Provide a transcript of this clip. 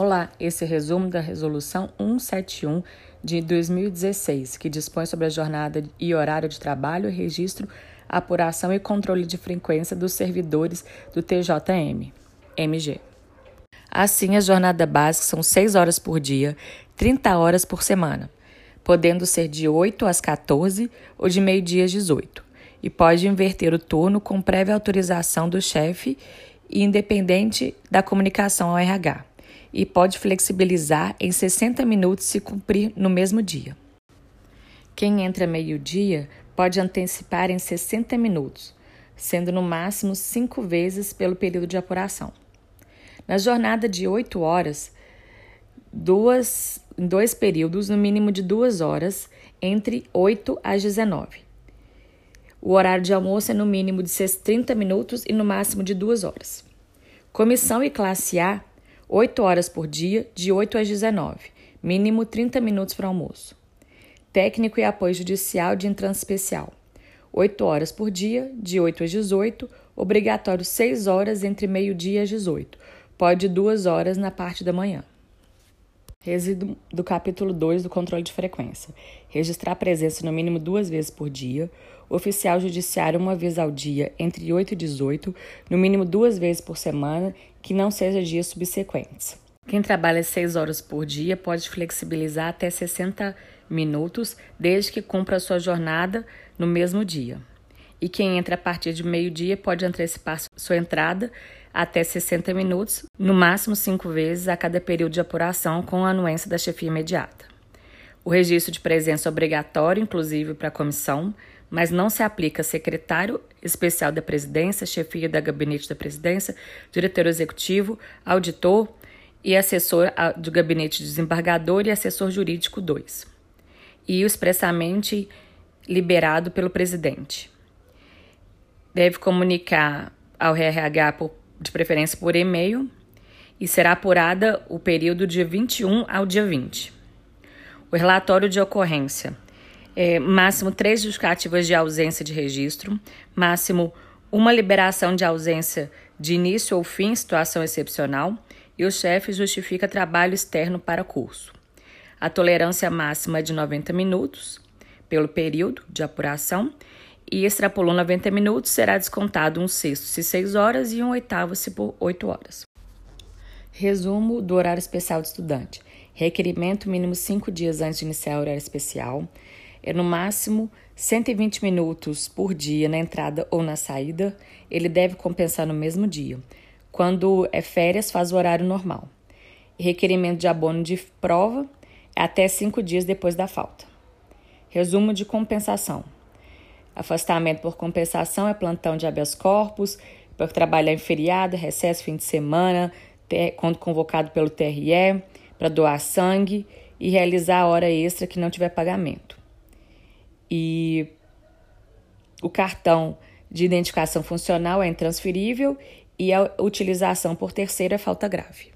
Olá, esse é resumo da Resolução 171 de 2016, que dispõe sobre a jornada e horário de trabalho, registro, apuração e controle de frequência dos servidores do TJM, MG. Assim, a jornada básica são 6 horas por dia, 30 horas por semana, podendo ser de 8 às 14 ou de meio-dia às 18, e pode inverter o turno com prévia autorização do chefe e independente da comunicação ao RH e pode flexibilizar em 60 minutos se cumprir no mesmo dia. Quem entra meio-dia pode antecipar em 60 minutos, sendo no máximo cinco vezes pelo período de apuração. Na jornada de 8 horas, duas, dois períodos, no mínimo de duas horas, entre 8 às 19. O horário de almoço é no mínimo de 30 minutos e no máximo de duas horas. Comissão e classe A 8 horas por dia, de 8 às 19, mínimo 30 minutos para almoço. Técnico e apoio judicial de entrância especial, 8 horas por dia, de 8 às 18, obrigatório 6 horas entre meio-dia e às 18, pode 2 horas na parte da manhã. Resíduo do capítulo 2 do controle de frequência. Registrar a presença no mínimo duas vezes por dia. Oficial judiciário uma vez ao dia, entre 8 e 18, no mínimo duas vezes por semana, que não seja dias subsequentes. Quem trabalha 6 horas por dia pode flexibilizar até 60 minutos, desde que cumpra sua jornada no mesmo dia. E quem entra a partir de meio-dia pode antecipar sua entrada até 60 minutos, no máximo cinco vezes a cada período de apuração, com a anuência da chefia imediata. O registro de presença é obrigatório, inclusive para a comissão, mas não se aplica a secretário especial da presidência, chefia da gabinete da presidência, diretor executivo, auditor e assessor do gabinete desembargador e assessor jurídico 2. E expressamente liberado pelo presidente. Deve comunicar ao RH por de preferência por e-mail, e será apurada o período dia 21 ao dia 20. O relatório de ocorrência. É, máximo três justificativas de ausência de registro, máximo uma liberação de ausência de início ou fim, situação excepcional, e o chefe justifica trabalho externo para curso. A tolerância máxima é de 90 minutos pelo período de apuração e extrapolou 90 minutos, será descontado um sexto se 6 horas e um oitavo se por 8 horas. Resumo do horário especial de estudante. Requerimento mínimo 5 dias antes de iniciar o horário especial. É no máximo 120 minutos por dia na entrada ou na saída. Ele deve compensar no mesmo dia. Quando é férias, faz o horário normal. Requerimento de abono de prova é até 5 dias depois da falta. Resumo de compensação. Afastamento por compensação é plantão de habeas corpus, para trabalhar em feriado, recesso, fim de semana, quando convocado pelo TRE, para doar sangue e realizar a hora extra que não tiver pagamento. E o cartão de identificação funcional é intransferível e a utilização por terceiro é falta grave.